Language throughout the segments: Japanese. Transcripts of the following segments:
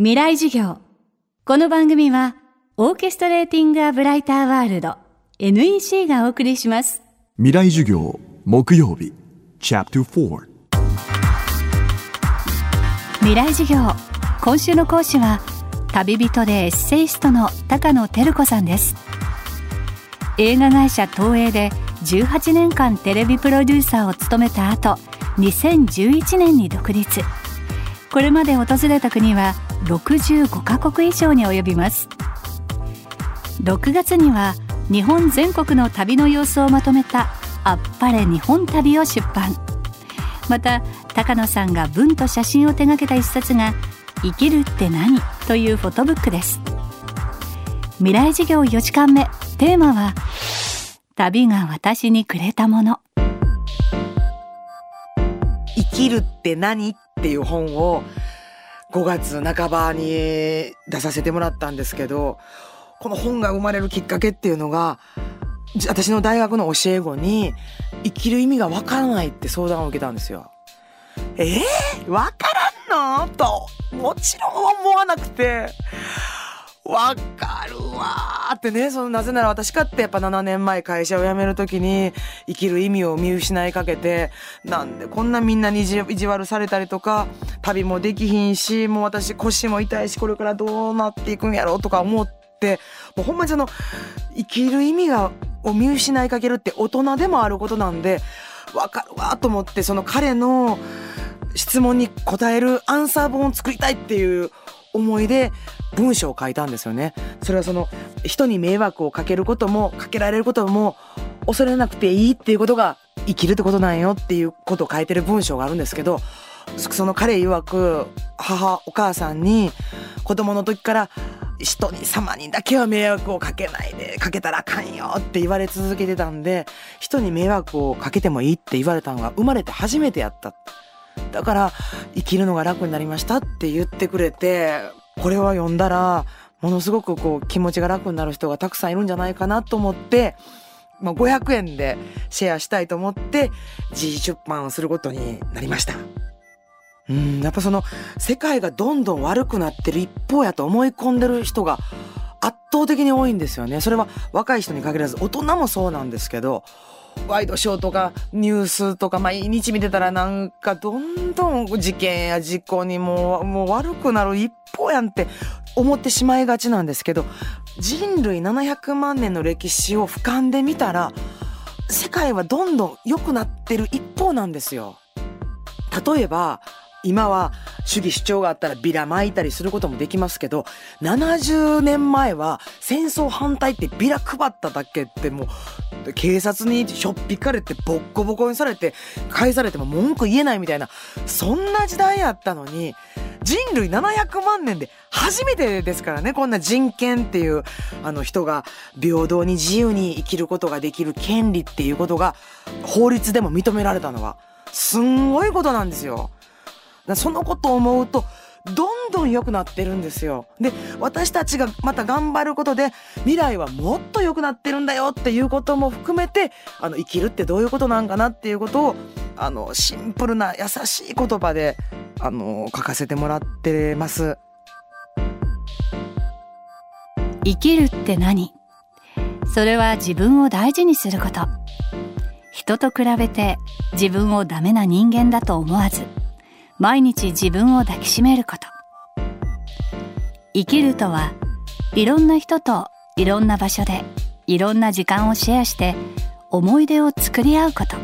未来授業。この番組は、オーケストレーティング・ア・ブライター・ワールド NEC がお送りします。未来授業木曜日 Chapter 4未来授業。今週の講師は、旅人でエッセイストの高野照子さんです。映画会社東映で18年間テレビプロデューサーを務めた後、2011年に独立。これまで訪れた国は65カ国以上に及びます。6月には日本全国の旅の様子をまとめた「あっぱれ日本旅」を出版。また高野さんが文と写真を手掛けた一冊が「生きるって何?」というフォトブックです。未来事業4時間目テーマは「旅が私にくれたもの」生きるって何？っていう本を5月半ばに出させてもらったんですけど、この本が生まれるきっかけっていうのが、私の大学の教え子に生きる意味がわからないって相談を受けたんですよ。えー、わからんの？と、もちろん思わなくて、わかるわーってね、そのなぜなら私かってやっぱ7年前会社を辞めるときに生きる意味を見失いかけて、なんでこんなみんなに意地悪されたりとか、旅もできひんし、もう私腰も痛いし、これからどうなっていくんやろうとか思って、もうほんまにその生きる意味がを見失いかけるって大人でもあることなんで、わかるわと思って、その彼の質問に答えるアンサー本を作りたいっていう思いで文章を書いたんですよね。それはその人に迷惑をかけることもかけられることも恐れなくていいっていうことが生きるってことなんよっていうことを書いてる文章があるんですけどその彼曰く母お母さんに子供の時から人に様にだけは迷惑をかけないでかけたらあかんよって言われ続けてたんで人に迷惑をかけてもいいって言われたのが生まれて初めてやった。だから生きるのが楽になりましたって言ってくれてこれは読んだらものすごくこう気持ちが楽になる人がたくさんいるんじゃないかなと思って、まあ、500円でシェアしたいと思って自費出版をすることになりました。うん、やっぱその世界がどんどん悪くなってる一方やと思い込んでる人が圧倒的に多いんですよね。それは若い人に限らず大人もそうなんですけど、ワイドショーとかニュースとか毎日見てたらなんかどんどん事件や事故にもうもう悪くなる一方やんって思ってしまいがちなんですけど人類700万年の歴史を俯瞰で見たら世界はどんどん良くなってる一方なんですよ。例えば今は主義主張があったらビラ巻いたりすることもできますけど70年前は戦争反対ってビラ配っただけってもう警察にしょっぴかれてボッコボコにされて返されても文句言えないみたいなそんな時代やったのに人類700万年で初めてですからねこんな人権っていうあの人が平等に自由に生きることができる権利っていうことが法律でも認められたのはすんごいことなんですよ。だそのことを思うとどんどん良くなってるんですよ。で私たちがまた頑張ることで未来はもっと良くなってるんだよっていうことも含めてあの生きるってどういうことなんかなっていうことをあのシンプルな優しい言葉であの書かせてもらってます。生きるって何？それは自分を大事にすること人と比べて自分をダメな人間だと思わず毎日自分を抱きしめること。生きるとはいろんな人といろんな場所でいろんな時間をシェアして思い出を作り合うこと。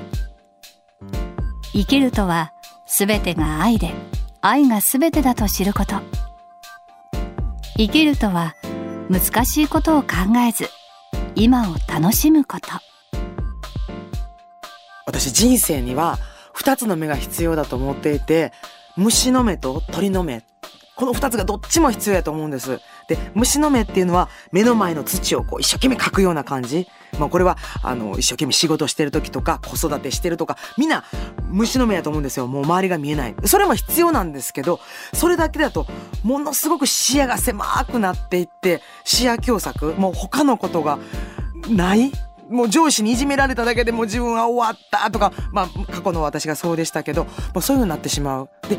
生きるとは全てが愛で愛が全てだと知ること。生きるとは難しいことを考えず今を楽しむこと。私人生には二つの目が必要だと思っていて虫の目と鳥の目この二つがどっちも必要やと思うんです。で、虫の目っていうのは目の前の土をこう一生懸命描くような感じ。まあこれはあの一生懸命仕事してる時とか子育てしてるとかみんな虫の目やと思うんですよ。もう周りが見えない。それも必要なんですけど、それだけだとものすごく視野が狭くなっていって視野狭窄、もう他のことがないもう上司にいじめられただけでもう自分は終わったとか、まあ過去の私がそうでしたけど、もうそういう風になってしまう。で、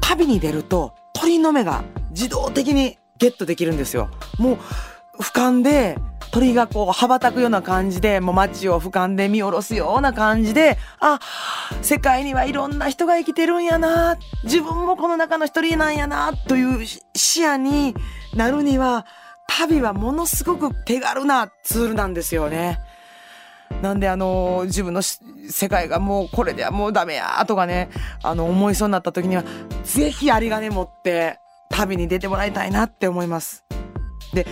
旅に出ると鳥の目が自動的にゲットできるんですよ。もう俯瞰で鳥がこう羽ばたくような感じでもう街を俯瞰で見下ろすような感じであ世界にはいろんな人が生きてるんやな自分もこの中の一人なんやなという視野になるには旅はものすごく手軽なツールなんですよね。なんであの自分の世界がもうこれではもうダメやとかねあの思いそうになった時にはぜひ有り金持って旅に出てもらいたいなって思います。で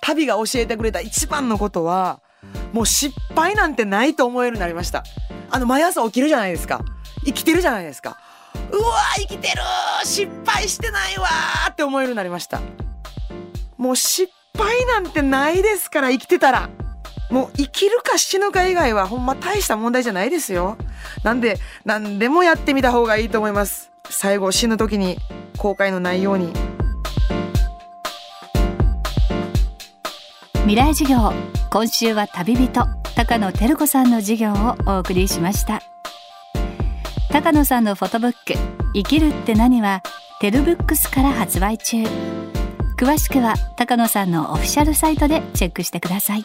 旅が教えてくれた一番のことはもう失敗なんてないと思えるようになりました。あの毎朝起きるじゃないですか。生きてるじゃないですか。うわ生きてる失敗してないわって思えるようになりました。もう失敗なんてないですから生きてたら。もう生きるか死ぬか以外はほんま大した問題じゃないですよ。なんで何でもやってみた方がいいと思います。最後死ぬ時に後悔のないように。未来授業。今週は旅人。高野照子さんの授業をお送りしました。高野さんのフォトブック。生きるって何はテルブックスから発売中。詳しくは高野さんのオフィシャルサイトでチェックしてください。